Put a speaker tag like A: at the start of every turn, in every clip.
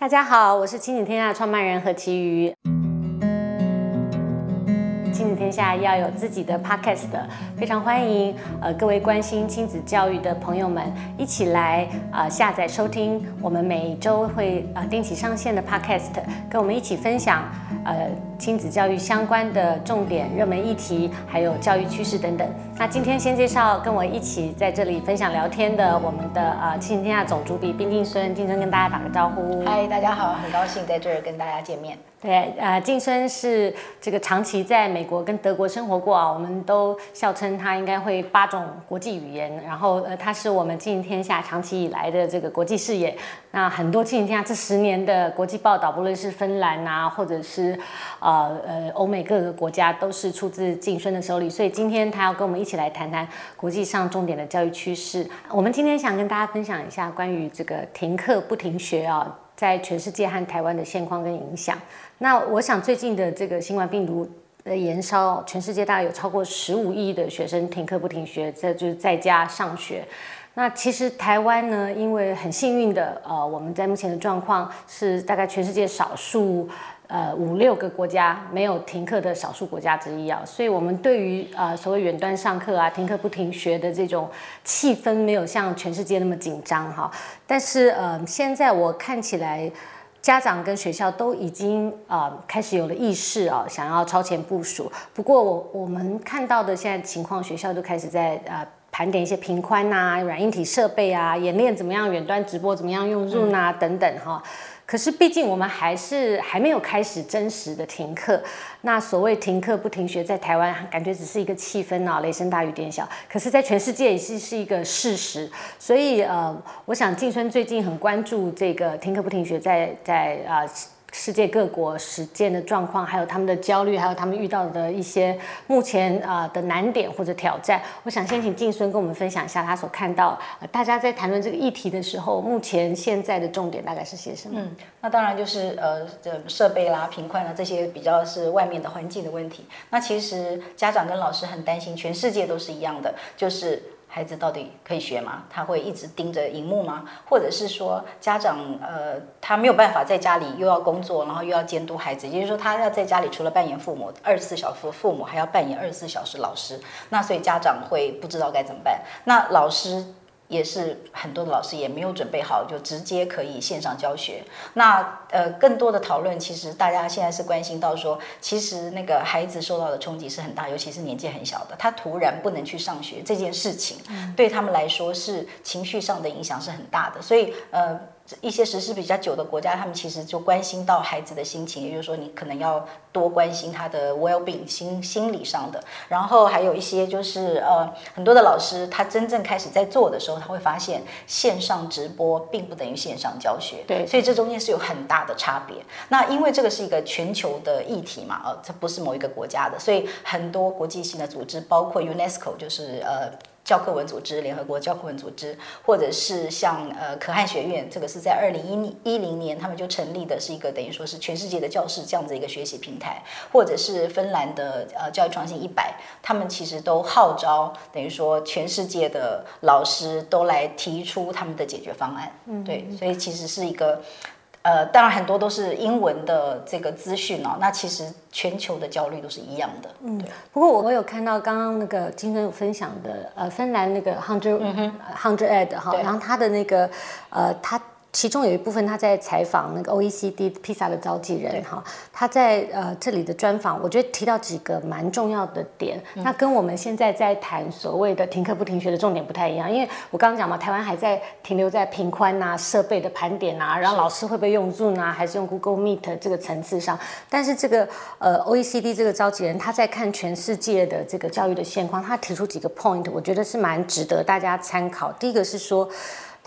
A: 大家好，我是亲子天下创办人何其瑜。亲子天下要有自己的 podcast 的，非常欢迎呃各位关心亲子教育的朋友们一起来、呃、下载收听我们每周会、呃、定期上线的 podcast，跟我们一起分享呃亲子教育相关的重点、热门议题，还有教育趋势等等。那今天先介绍跟我一起在这里分享聊天的我们的呃亲子天下总主笔冰静孙，静孙跟大家打个招呼。
B: 嗨，大家好，很高兴在这儿跟大家见面。
A: 对，呃，静孙是这个长期在美国跟德国生活过啊，我们都笑称他应该会八种国际语言。然后，呃，他是我们亲子天下长期以来的这个国际视野。那很多亲子天下这十年的国际报道，不论是芬兰啊，或者是呃呃呃欧美各个国家，都是出自静孙的手里。所以今天他要跟我们一起来谈谈国际上重点的教育趋势。我们今天想跟大家分享一下关于这个停课不停学啊。在全世界和台湾的现况跟影响。那我想最近的这个新冠病毒的延烧，全世界大概有超过十五亿的学生停课不停学，这就是在家上学。那其实台湾呢，因为很幸运的，呃，我们在目前的状况是大概全世界少数。呃，五六个国家没有停课的少数国家之一啊，所以我们对于呃所谓远端上课啊、停课不停学的这种气氛，没有像全世界那么紧张哈。但是呃，现在我看起来，家长跟学校都已经呃开始有了意识啊，想要超前部署。不过我我们看到的现在情况，学校都开始在呃盘点一些频宽呐、软硬体设备啊，演练怎么样远端直播，怎么样用 Zoom 啊等等哈。可是，毕竟我们还是还没有开始真实的停课。那所谓停课不停学，在台湾感觉只是一个气氛啊，雷声大雨点小。可是，在全世界也是是一个事实。所以，呃，我想静春最近很关注这个停课不停学，在在啊。世界各国实践的状况，还有他们的焦虑，还有他们遇到的一些目前啊的难点或者挑战，我想先请静孙跟我们分享一下他所看到，大家在谈论这个议题的时候，目前现在的重点大概是些什么？
B: 嗯，那当然就是呃，这设备啦、贫困啦这些比较是外面的环境的问题。那其实家长跟老师很担心，全世界都是一样的，就是。孩子到底可以学吗？他会一直盯着荧幕吗？或者是说，家长呃，他没有办法在家里又要工作，然后又要监督孩子，也就是说，他要在家里除了扮演父母，二十四小时父母还要扮演二十四小时老师。那所以家长会不知道该怎么办。那老师。也是很多的老师也没有准备好，就直接可以线上教学。那呃，更多的讨论，其实大家现在是关心到说，其实那个孩子受到的冲击是很大，尤其是年纪很小的，他突然不能去上学这件事情，对他们来说是情绪上的影响是很大的。所以呃。一些实施比较久的国家，他们其实就关心到孩子的心情，也就是说，你可能要多关心他的 well-being 心心理上的。然后还有一些就是呃，很多的老师他真正开始在做的时候，他会发现线上直播并不等于线上教学，对，所以这中间是有很大的差别。那因为这个是一个全球的议题嘛，呃，这不是某一个国家的，所以很多国际性的组织，包括 UNESCO，就是呃。教科文组织、联合国教科文组织，或者是像呃可汗学院，这个是在二零一一零年他们就成立的，是一个等于说是全世界的教室这样子一个学习平台，或者是芬兰的呃教育创新一百，他们其实都号召等于说全世界的老师都来提出他们的解决方案，嗯，对，所以其实是一个。呃，当然很多都是英文的这个资讯哦。那其实全球的焦虑都是一样的。嗯，
A: 不过我我有看到刚刚那个金生有分享的，呃，芬兰那个 Hundred、嗯、Hundred Ed 哈，然后他的那个呃他。其中有一部分，他在采访那个 OECD PISA 的召集人哈，他在呃这里的专访，我觉得提到几个蛮重要的点，那跟我们现在在谈所谓的停课不停学的重点不太一样，因为我刚刚讲嘛，台湾还在停留在频宽啊、设备的盘点啊，然后老师会不会用 Zoom 啊，还是用 Google Meet 这个层次上，但是这个呃 OECD 这个召集人他在看全世界的这个教育的现况，他提出几个 point，我觉得是蛮值得大家参考。第一个是说。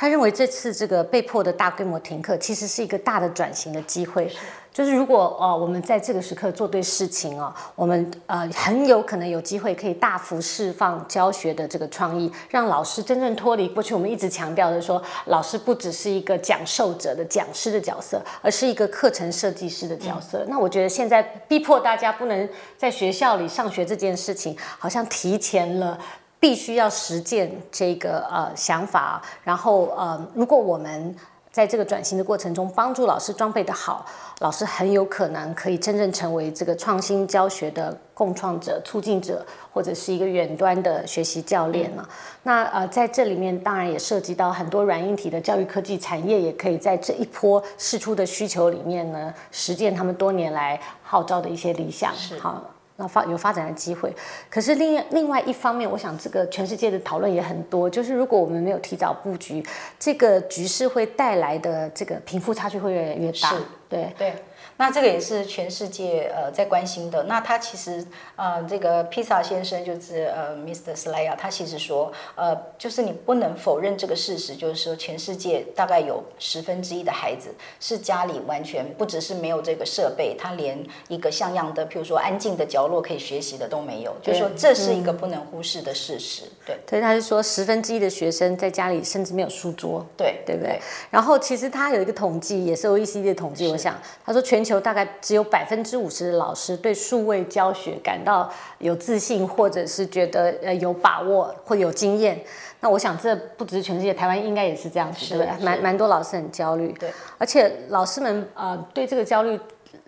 A: 他认为这次这个被迫的大规模停课，其实是一个大的转型的机会。就是如果哦我们在这个时刻做对事情哦，我们呃很有可能有机会可以大幅释放教学的这个创意，让老师真正脱离过去我们一直强调的说，老师不只是一个讲授者的讲师的角色，而是一个课程设计师的角色。嗯。那我觉得现在逼迫大家不能在学校里上学这件事情，好像提前了。必须要实践这个呃想法，然后呃，如果我们在这个转型的过程中，帮助老师装备的好，老师很有可能可以真正成为这个创新教学的共创者、促进者，或者是一个远端的学习教练了。嗯、那呃，在这里面当然也涉及到很多软硬体的教育科技产业，也可以在这一波释出的需求里面呢，实践他们多年来号召的一些理想。
B: 是
A: 好。那发有发展的机会，可是另另外一方面，我想这个全世界的讨论也很多，就是如果我们没有提早布局，这个局势会带来的这个贫富差距会越来越大。
B: 是
A: 对
B: 对。那这个也是全世界呃在关心的。那他其实呃这个披萨先生就是呃 Mr. Slayer，他其实说呃就是你不能否认这个事实，就是说全世界大概有十分之一的孩子是家里完全不只是没有这个设备，他连一个像样的，譬如说安静的角落可以学习的都没有。就是说这是一个不能忽视的事实。对，
A: 所以他是说十分之一的学生在家里甚至没有书桌。
B: 对，
A: 对不对？然后其实他有一个统计，也是 OECD 的统计，我想他说全球。就大概只有百分之五十的老师对数位教学感到有自信，或者是觉得呃有把握或有经验。那我想这不只是全世界，台湾应该也是这样子，对不对？蛮蛮多老师很焦虑，
B: 对。
A: 而且老师们呃对这个焦虑。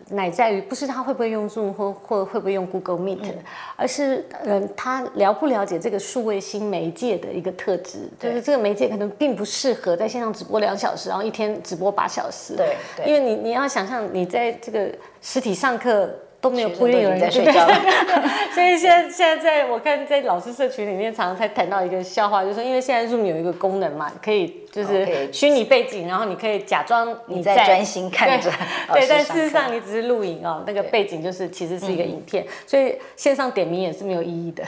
A: 乃在于不是他会不会用 Zoom 或或会不会用 Google Meet，嗯、而是嗯、呃、他了不了解这个数位新媒介的一个特质，就是这个媒介可能并不适合在线上直播两小时，然后一天直播八小时。
B: 对，对
A: 因为你你要想象你在这个实体上课。都没有不一定有人
B: 在睡觉，
A: 所以现在现在在我看在老师社群里面，常常才谈到一个笑话，就是说因为现在 Zoom 有一个功能嘛，可以就是虚拟背景，然后你可以假装你在专心看着，对，但事实上你只是录影哦，那个背景就是其实是一个影片，所以线上点名也是没有意义的，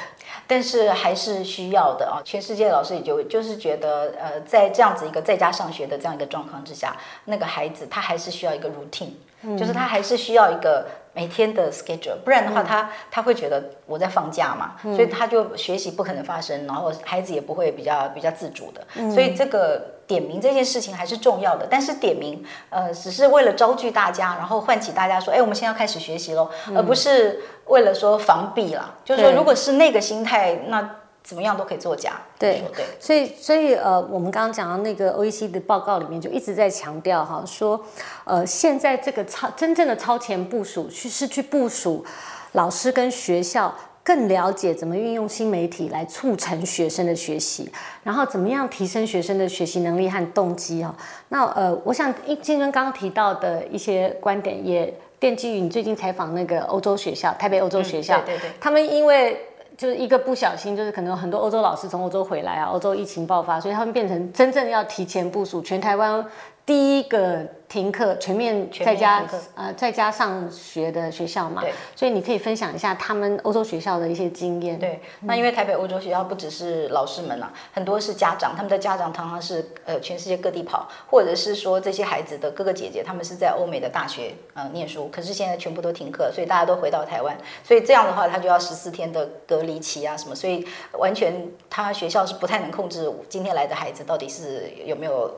B: 但是还是需要的啊。全世界老师也就就是觉得，呃，在这样子一个在家上学的这样一个状况之下，那个孩子他还是需要一个 routine，就是他还是需要一个。每天的 schedule，不然的话他，他、嗯、他会觉得我在放假嘛，嗯、所以他就学习不可能发生，然后孩子也不会比较比较自主的。嗯、所以这个点名这件事情还是重要的，但是点名呃只是为了招聚大家，然后唤起大家说，哎，我们现在要开始学习喽，嗯、而不是为了说防弊啦。就是说，如果是那个心态，那。怎么样都可以作假，
A: 对对，所以所以呃，我们刚刚讲到那个 OECD 的报告里面就一直在强调哈，说呃，现在这个超真正的超前部署去是去部署老师跟学校更了解怎么运用新媒体来促成学生的学习，然后怎么样提升学生的学习能力和动机哈。那呃，我想金尊刚刚提到的一些观点也奠基于你最近采访那个欧洲学校，台北欧洲学校，
B: 嗯、对对对，
A: 他们因为。就是一个不小心，就是可能很多欧洲老师从欧洲回来啊，欧洲疫情爆发，所以他们变成真正要提前部署全台湾第一个。停课，全面在家呃在家上学的学校嘛，对，所以你可以分享一下他们欧洲学校的一些经验。
B: 对，那因为台北欧洲学校不只是老师们啦，很多是家长，他们的家长常常是呃全世界各地跑，或者是说这些孩子的哥哥姐姐他们是在欧美的大学呃念书，可是现在全部都停课，所以大家都回到台湾，所以这样的话他就要十四天的隔离期啊什么，所以完全他学校是不太能控制今天来的孩子到底是有没有。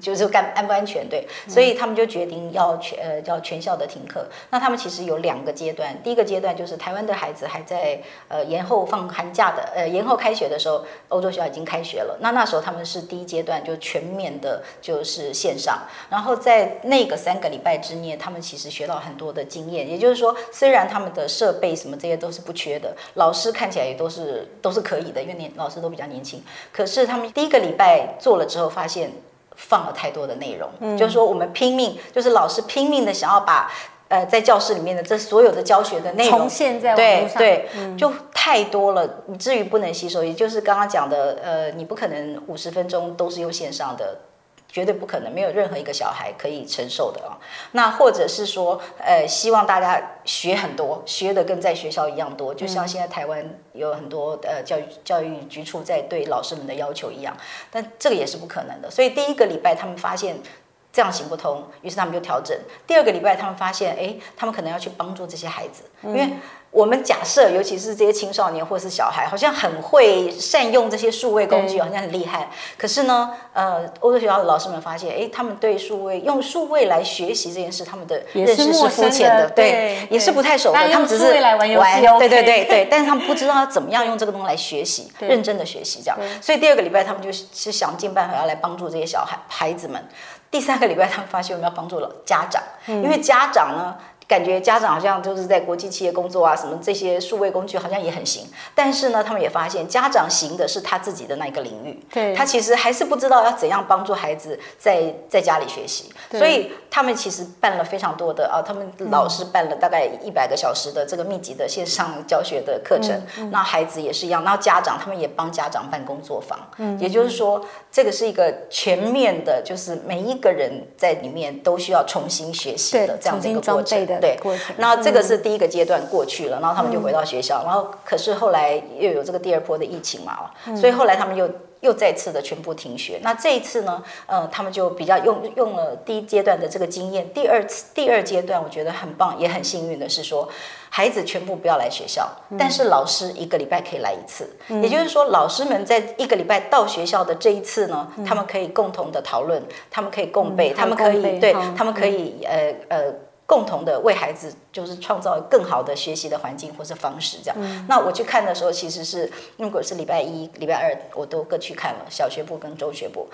B: 就是干安不安全对，所以他们就决定要全呃叫全校的停课。那他们其实有两个阶段，第一个阶段就是台湾的孩子还在呃延后放寒假的呃延后开学的时候，欧洲学校已经开学了。那那时候他们是第一阶段就全面的就是线上，然后在那个三个礼拜之内，他们其实学到很多的经验。也就是说，虽然他们的设备什么这些都是不缺的，老师看起来也都是都是可以的，因为年老师都比较年轻。可是他们第一个礼拜做了之后，发现。放了太多的内容，嗯、就是说我们拼命，就是老师拼命的想要把，呃，在教室里面的这所有的教学的内容
A: 重现在
B: 对对，嗯、就太多了，以至于不能吸收。也就是刚刚讲的，呃，你不可能五十分钟都是用线上的。绝对不可能，没有任何一个小孩可以承受的啊。那或者是说，呃，希望大家学很多，学的跟在学校一样多，就像现在台湾有很多呃教育教育局处在对老师们的要求一样。但这个也是不可能的。所以第一个礼拜他们发现这样行不通，于是他们就调整。第二个礼拜他们发现，哎，他们可能要去帮助这些孩子，因为。我们假设，尤其是这些青少年或是小孩，好像很会善用这些数位工具，好像很厉害。可是呢，呃，欧洲学校的老师们发现，哎，他们对数位用数位来学习这件事，他们的认识是肤浅的，对，也是不太熟的。他们只是
A: 来玩游戏，
B: 对对对对，但是他们不知道要怎么样用这个东西来学习，认真的学习这样。所以第二个礼拜，他们就是想尽办法要来帮助这些小孩孩子们。第三个礼拜，他们发现我们要帮助了家长，因为家长呢。感觉家长好像就是在国际企业工作啊，什么这些数位工具好像也很行，但是呢，他们也发现家长行的是他自己的那一个领域，
A: 对，
B: 他其实还是不知道要怎样帮助孩子在在家里学习，所以他们其实办了非常多的啊，他们老师办了大概一百个小时的这个密集的线上教学的课程，嗯嗯、那孩子也是一样，然后家长他们也帮家长办工作坊，嗯，也就是说这个是一个全面的，就是每一个人在里面都需要重新学习的这样的一个过程。对，那这个是第一个阶段过去了，然后他们就回到学校，然后可是后来又有这个第二波的疫情嘛，所以后来他们又又再次的全部停学。那这一次呢，呃，他们就比较用用了第一阶段的这个经验，第二次第二阶段我觉得很棒，也很幸运的是说，孩子全部不要来学校，但是老师一个礼拜可以来一次，也就是说，老师们在一个礼拜到学校的这一次呢，他们可以共同的讨论，他们可以共备，他们可以对，他们可以呃呃。共同的为孩子就是创造更好的学习的环境或是方式，这样。嗯、那我去看的时候，其实是如果是礼拜一、礼拜二，我都各去看了小学部跟中学部。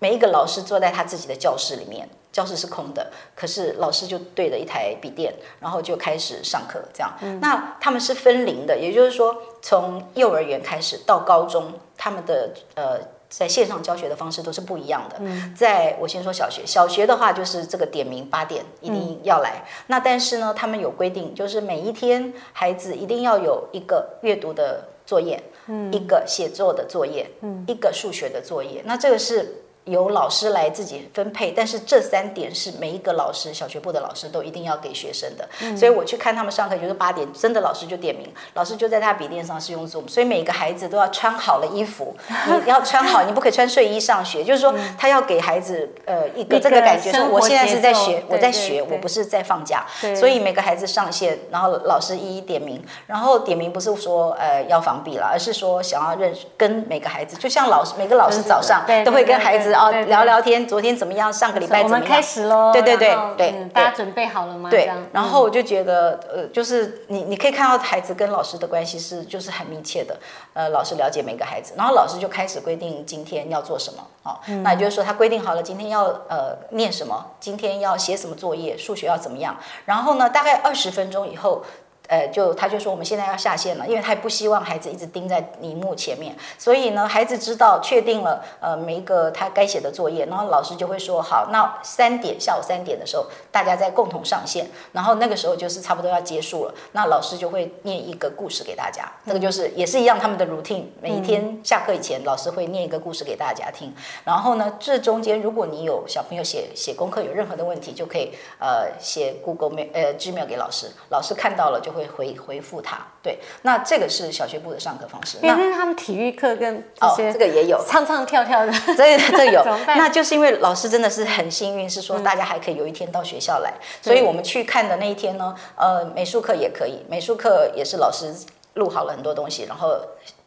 B: 每一个老师坐在他自己的教室里面，教室是空的，可是老师就对着一台笔电，然后就开始上课，这样。嗯、那他们是分龄的，也就是说，从幼儿园开始到高中，他们的呃。在线上教学的方式都是不一样的。在我先说小学，小学的话就是这个点名八点一定要来。那但是呢，他们有规定，就是每一天孩子一定要有一个阅读的作业，一个写作的作业，一个数学的作业。那这个是。由老师来自己分配，但是这三点是每一个老师，小学部的老师都一定要给学生的。嗯、所以我去看他们上课，就是八点，真的老师就点名，老师就在他笔电上是用 Zoom，所以每个孩子都要穿好了衣服，你要穿好，你不可以穿睡衣上学。就是说，他要给孩子呃一个这个感觉，说我现在是在学，我在学，我不是在放假。所以每个孩子上线，然后老师一一点名，然后点名不是说呃要防弊了，而是说想要认识跟每个孩子，就像老师每个老师早上都会跟孩子。哦，聊聊天，昨天怎么样？上个礼拜怎么样？
A: 我们开始喽。
B: 对对对对，
A: 大家准备好了吗？
B: 对。然后我就觉得，呃，就是你你可以看到孩子跟老师的关系是就是很密切的。呃，老师了解每个孩子，然后老师就开始规定今天要做什么。好，那也就是说他规定好了今天要呃念什么，今天要写什么作业，数学要怎么样。然后呢，大概二十分钟以后。呃，就他就说我们现在要下线了，因为他也不希望孩子一直盯在荧幕前面，所以呢，孩子知道确定了，呃，每一个他该写的作业，然后老师就会说好，那三点下午三点的时候，大家再共同上线，然后那个时候就是差不多要结束了，那老师就会念一个故事给大家，那个就是也是一样他们的 routine，每一天下课以前，老师会念一个故事给大家听，然后呢，这中间如果你有小朋友写写功课有任何的问题，就可以呃写 Google Mail 呃 Gmail 给老师，老师看到了就会。会回回复他，对，那这个是小学部的上课方式。
A: 因为他们体育课跟、
B: 哦、这个也有
A: 唱唱跳跳的，
B: 所以这有。那就是因为老师真的是很幸运，是说大家还可以有一天到学校来，嗯、所以我们去看的那一天呢，呃，美术课也可以，美术课也是老师录好了很多东西，然后。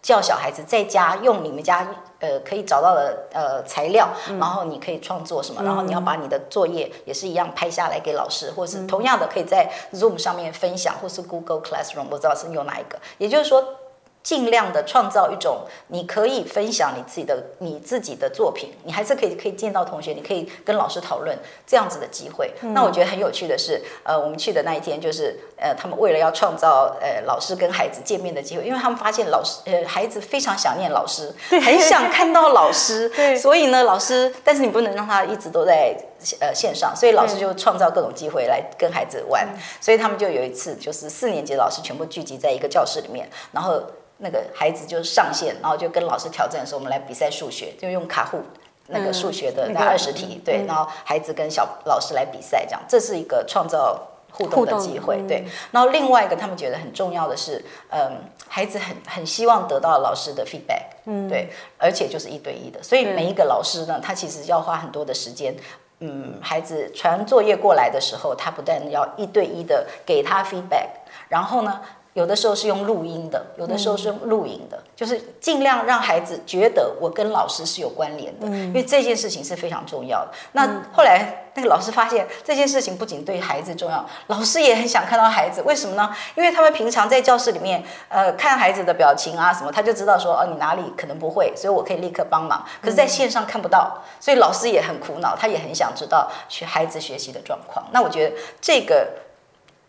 B: 叫小孩子在家用你们家呃可以找到的呃材料，然后你可以创作什么，然后你要把你的作业也是一样拍下来给老师，或是同样的可以在 Zoom 上面分享，或是 Google Classroom，不知道是用哪一个，也就是说。尽量的创造一种你可以分享你自己的你自己的作品，你还是可以可以见到同学，你可以跟老师讨论这样子的机会。嗯、那我觉得很有趣的是，呃，我们去的那一天就是，呃，他们为了要创造呃老师跟孩子见面的机会，因为他们发现老师呃孩子非常想念老师，很想看到老师，所以呢老师，但是你不能让他一直都在呃线上，所以老师就创造各种机会来跟孩子玩。所以他们就有一次就是四年级的老师全部聚集在一个教室里面，然后。那个孩子就上线，然后就跟老师挑战说：“我们来比赛数学，就用卡户那个数学的那二十题，对，然后孩子跟小老师来比赛，这样这是一个创造互动的机会，对。然后另外一个他们觉得很重要的是，嗯，孩子很很希望得到老师的 feedback，嗯，对，而且就是一对一的，所以每一个老师呢，他其实要花很多的时间，嗯，孩子传作业过来的时候，他不但要一对一的给他 feedback，然后呢。有的时候是用录音的，有的时候是用录影的，嗯、就是尽量让孩子觉得我跟老师是有关联的，嗯、因为这件事情是非常重要的。那后来那个老师发现这件事情不仅对孩子重要，老师也很想看到孩子，为什么呢？因为他们平常在教室里面，呃，看孩子的表情啊什么，他就知道说哦，你哪里可能不会，所以我可以立刻帮忙。可是在线上看不到，所以老师也很苦恼，他也很想知道学孩子学习的状况。那我觉得这个。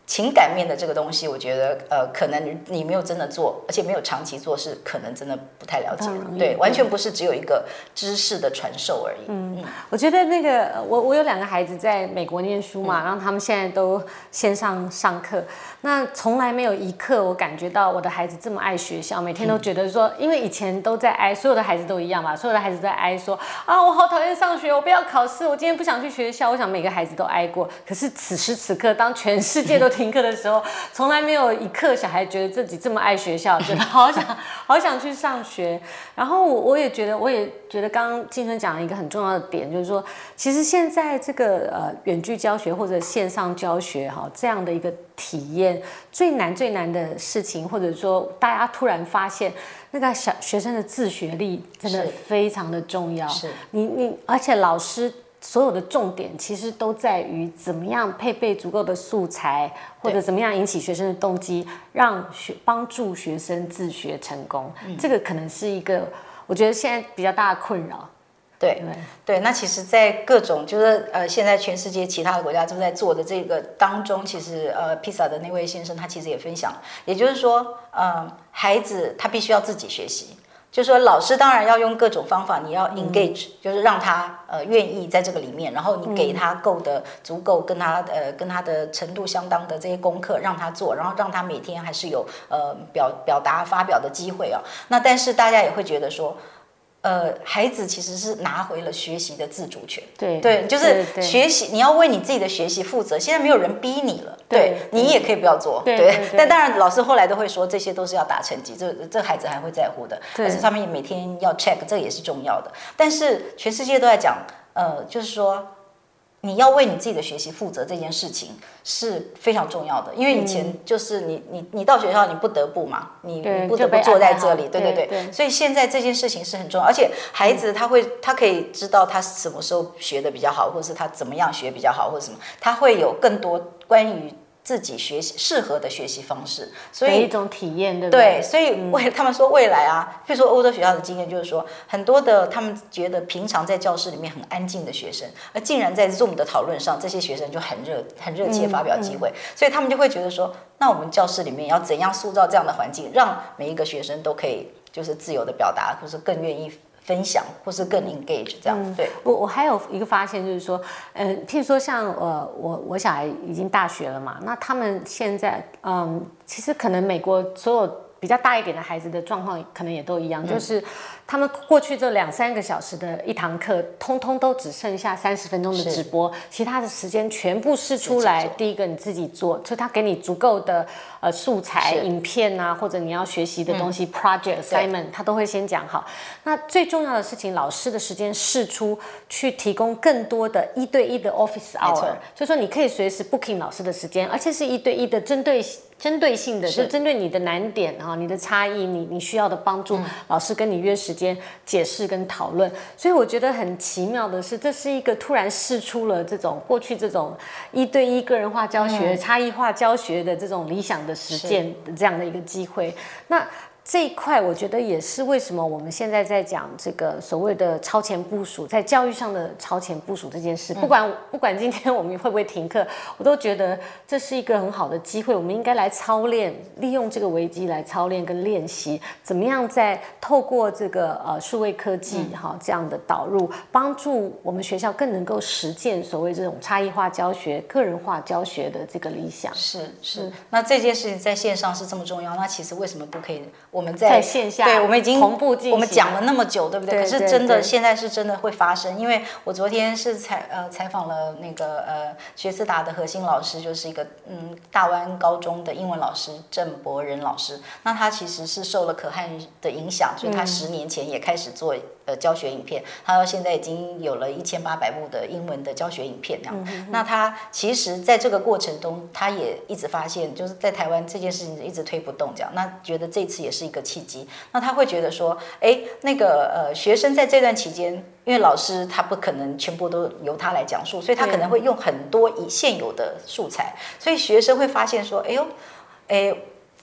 B: 情感面的这个东西，我觉得呃，可能你没有真的做，而且没有长期做，是可能真的不太了解。对，完全不是只有一个知识的传授而已。嗯，
A: 嗯，我觉得那个我我有两个孩子在美国念书嘛，嗯、然后他们现在都线上上课。那从来没有一刻我感觉到我的孩子这么爱学校，每天都觉得说，因为以前都在挨，所有的孩子都一样嘛，所有的孩子在挨说啊，我好讨厌上学，我不要考试，我今天不想去学校。我想每个孩子都挨过，可是此时此刻，当全世界都停课的时候，从来没有一刻小孩觉得自己这么爱学校，觉得好想好想去上学。然后我我也觉得，我也觉得刚刚静春讲了一个很重要的点，就是说，其实现在这个呃远距教学或者线上教学哈这样的一个。体验最难最难的事情，或者说大家突然发现，那个小学生的自学力真的非常的重要。
B: 是，
A: 你你，而且老师所有的重点其实都在于怎么样配备足够的素材，或者怎么样引起学生的动机，让学帮助学生自学成功。嗯，这个可能是一个我觉得现在比较大的困扰。
B: 对对，那其实，在各种就是呃，现在全世界其他的国家正在做的这个当中，其实呃，披萨的那位先生他其实也分享，也就是说，呃，孩子他必须要自己学习，就是说老师当然要用各种方法，你要 engage，、嗯、就是让他呃愿意在这个里面，然后你给他够的、嗯、足够跟他呃跟他的程度相当的这些功课让他做，然后让他每天还是有呃表表达发表的机会啊。那但是大家也会觉得说。呃，孩子其实是拿回了学习的自主权。
A: 对
B: 对，就是学习，你要为你自己的学习负责。现在没有人逼你了，对，对你也可以不要做。对，但当然，老师后来都会说，这些都是要打成绩，这这孩子还会在乎的。对，而且他们也每天要 check，这也是重要的。但是全世界都在讲，呃，就是说。你要为你自己的学习负责这件事情是非常重要的，因为以前就是你你你到学校你不得不嘛，你你不得不坐在这里，对对对，所以现在这件事情是很重要，而且孩子他会他可以知道他什么时候学的比较好，或者是他怎么样学比较好，或者什么，他会有更多关于。自己学习适合的学习方式，所以
A: 一种体验，对不对？
B: 对，所以未他们说未来啊，比如说欧洲学校的经验就是说，很多的他们觉得平常在教室里面很安静的学生，而竟然在 Zoom 的讨论上，这些学生就很热很热切发表机会，嗯嗯、所以他们就会觉得说，那我们教室里面要怎样塑造这样的环境，让每一个学生都可以就是自由的表达，或是更愿意。分享或是更 engage 这样，嗯、对。
A: 我我还有一个发现就是说，嗯、呃，譬如说像呃我我小孩已经大学了嘛，那他们现在嗯，其实可能美国所有比较大一点的孩子的状况可能也都一样，嗯、就是。他们过去这两三个小时的一堂课，通通都只剩下三十分钟的直播，其他的时间全部释出来。第一个你自己做，就他给你足够的呃素材、影片啊，或者你要学习的东西、嗯、project assignment，他都会先讲好。那最重要的事情，老师的时间试出去，提供更多的一对一的 office hour，错就说你可以随时 booking 老师的时间，而且是一对一的针对针对性的，就针对你的难点啊，你的差异，你你需要的帮助，嗯、老师跟你约时。时间解释跟讨论，所以我觉得很奇妙的是，这是一个突然试出了这种过去这种一对一个人化教学、嗯、差异化教学的这种理想的实践的这样的一个机会。那这一块，我觉得也是为什么我们现在在讲这个所谓的超前部署，在教育上的超前部署这件事。不管不管今天我们会不会停课，我都觉得这是一个很好的机会。我们应该来操练，利用这个危机来操练跟练习，怎么样在透过这个呃数位科技哈这样的导入，帮助我们学校更能够实践所谓这种差异化教学、个人化教学的这个理想。
B: 是是。那这件事情在线上是这么重要，那其实为什么不可以？我们在，
A: 在线下，
B: 对，我们已经
A: 同步进行。
B: 我们讲了那么久，对不对？对可是真的，现在是真的会发生。因为我昨天是采呃采访了那个呃学思达的核心老师，就是一个嗯大湾高中的英文老师郑博仁老师。那他其实是受了可汗的影响，所以他十年前也开始做呃教学影片，他到现在已经有了一千八百部的英文的教学影片那样。嗯、哼那他其实在这个过程中，他也一直发现，就是在台湾这件事情一直推不动这样。那觉得这次也是一个契机。那他会觉得说，哎，那个呃学生在这段期间，因为老师他不可能全部都由他来讲述，所以他可能会用很多以现有的素材，所以学生会发现说，哎呦，哎。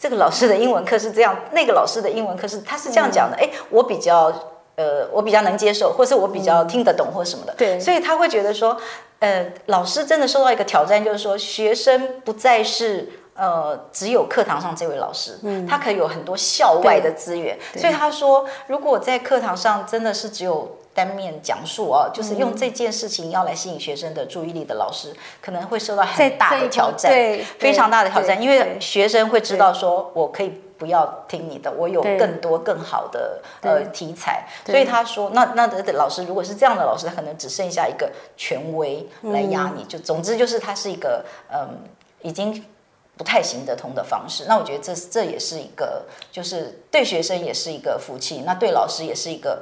B: 这个老师的英文课是这样，那个老师的英文课是他是这样讲的，哎、嗯，我比较呃，我比较能接受，或是我比较听得懂或什么的，对，所以他会觉得说，呃，老师真的受到一个挑战，就是说学生不再是呃只有课堂上这位老师，嗯，他可以有很多校外的资源，所以他说，如果在课堂上真的是只有。单面讲述啊，就是用这件事情要来吸引学生的注意力的老师，可能会受到很大的挑战，对，非常大的挑战，因为学生会知道说，我可以不要听你的，我有更多更好的呃题材，所以他说，那那的老师如果是这样的老师，他可能只剩下一个权威来压你，就总之就是他是一个嗯，已经不太行得通的方式。那我觉得这这也是一个，就是对学生也是一个福气，那对老师也是一个。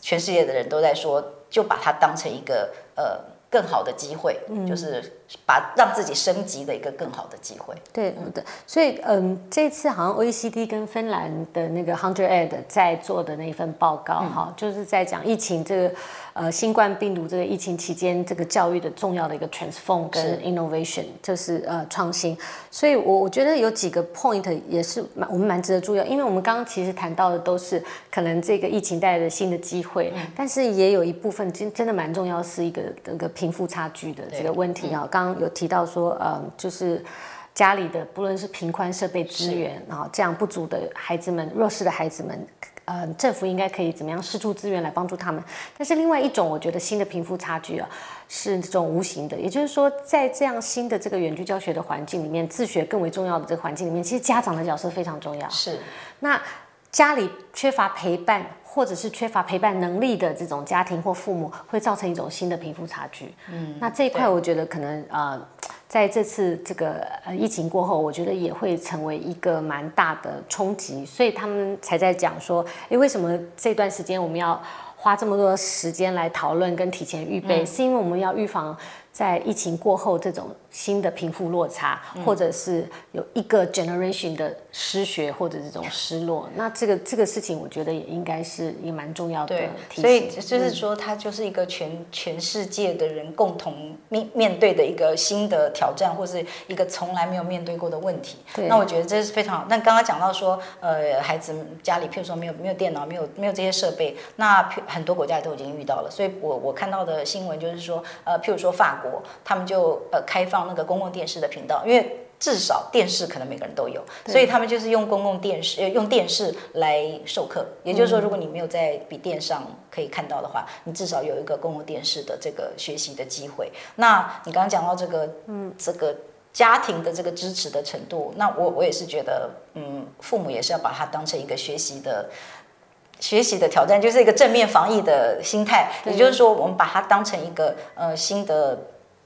B: 全世界的人都在说，就把它当成一个呃更好的机会，嗯、就是把让自己升级的一个更好的机会。
A: 对，对，所以嗯，这次好像 OECD 跟芬兰的那个 Hundred Ed 在做的那一份报告哈，嗯、就是在讲疫情这个。呃，新冠病毒这个疫情期间，这个教育的重要的一个 transform 跟 innovation，是就是呃创新。所以我我觉得有几个 point 也是蛮我们蛮值得注意的，因为我们刚刚其实谈到的都是可能这个疫情带来的新的机会，嗯、但是也有一部分真真的蛮重要，是一个那个贫富差距的这个问题啊。刚刚、嗯、有提到说，呃，就是家里的不论是贫宽设备资源啊，是这样不足的孩子们，弱势的孩子们。呃，政府应该可以怎么样释出资源来帮助他们？但是另外一种，我觉得新的贫富差距啊，是这种无形的。也就是说，在这样新的这个远距教学的环境里面，自学更为重要的这个环境里面，其实家长的角色非常重要。
B: 是，
A: 那家里缺乏陪伴，或者是缺乏陪伴能力的这种家庭或父母，会造成一种新的贫富差距。嗯，那这一块我觉得可能呃。在这次这个呃疫情过后，我觉得也会成为一个蛮大的冲击，所以他们才在讲说，诶，为什么这段时间我们要花这么多时间来讨论跟提前预备？嗯、是因为我们要预防在疫情过后这种。新的贫富落差，或者是有一个 generation 的失学或者这种失落，嗯、那这个这个事情，我觉得也应该是也蛮重要的提醒。
B: 所以就是说，它就是一个全、嗯、全世界的人共同面面对的一个新的挑战，或是一个从来没有面对过的问题。对那我觉得这是非常好。那刚刚讲到说，呃，孩子家里譬如说没有没有电脑，没有没有这些设备，那很多国家都已经遇到了。所以我我看到的新闻就是说，呃，譬如说法国，他们就呃开放。那个公共电视的频道，因为至少电视可能每个人都有，所以他们就是用公共电视，用电视来授课。也就是说，如果你没有在笔电上可以看到的话，你至少有一个公共电视的这个学习的机会。那你刚刚讲到这个，嗯，这个家庭的这个支持的程度，那我我也是觉得，嗯，父母也是要把它当成一个学习的学习的挑战，就是一个正面防疫的心态。也就是说，我们把它当成一个呃新的。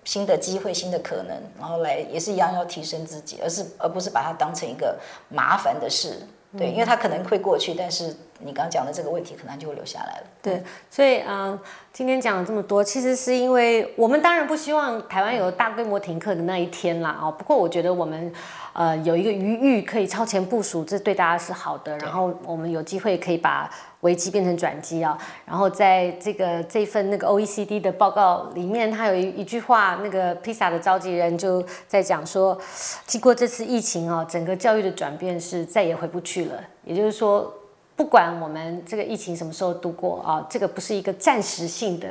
B: 新的机会，新的可能，然后来也是一样要提升自己，而是而不是把它当成一个麻烦的事，对，因为它可能会过去，但是你刚刚讲的这个问题可能就会留下来了。
A: 对，所以啊、呃，今天讲了这么多，其实是因为我们当然不希望台湾有大规模停课的那一天啦，哦，不过我觉得我们。呃，有一个余裕可以超前部署，这对大家是好的。然后我们有机会可以把危机变成转机啊。然后在这个这份那个 OECD 的报告里面，他有一一句话，那个披萨的召集人就在讲说，经过这次疫情啊，整个教育的转变是再也回不去了。也就是说，不管我们这个疫情什么时候度过啊，这个不是一个暂时性的。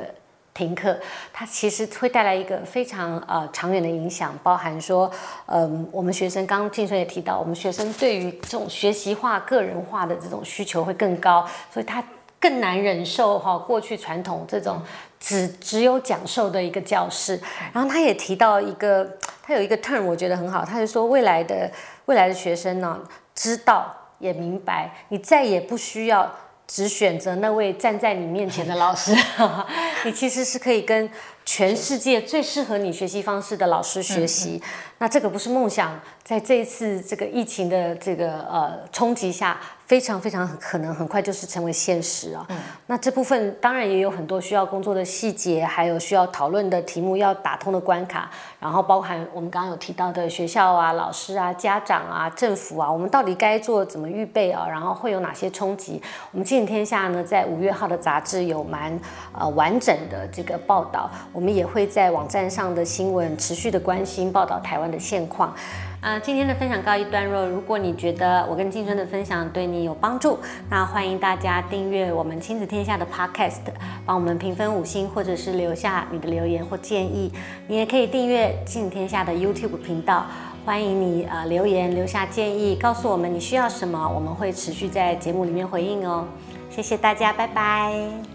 A: 停课，它其实会带来一个非常呃长远的影响，包含说，嗯、我们学生刚刚静春也提到，我们学生对于这种学习化、个人化的这种需求会更高，所以他更难忍受哈过去传统这种只只有讲授的一个教室。然后他也提到一个，他有一个 term 我觉得很好，他就说未来的未来的学生呢，知道也明白，你再也不需要。只选择那位站在你面前的老师，你其实是可以跟全世界最适合你学习方式的老师学习。那这个不是梦想，在这一次这个疫情的这个呃冲击下。非常非常可能很快就是成为现实啊。那这部分当然也有很多需要工作的细节，还有需要讨论的题目要打通的关卡，然后包含我们刚刚有提到的学校啊、老师啊、家长啊、政府啊，我们到底该做怎么预备啊？然后会有哪些冲击？我们亲子天下呢，在五月号的杂志有蛮呃完整的这个报道，我们也会在网站上的新闻持续的关心报道台湾的现况。啊、今天的分享告一段落。如果你觉得我跟静春的分享对你有帮助，那欢迎大家订阅我们亲子天下的 Podcast，帮我们评分五星，或者是留下你的留言或建议。你也可以订阅亲子天下的 YouTube 频道，欢迎你呃留言留下建议，告诉我们你需要什么，我们会持续在节目里面回应哦。谢谢大家，拜拜。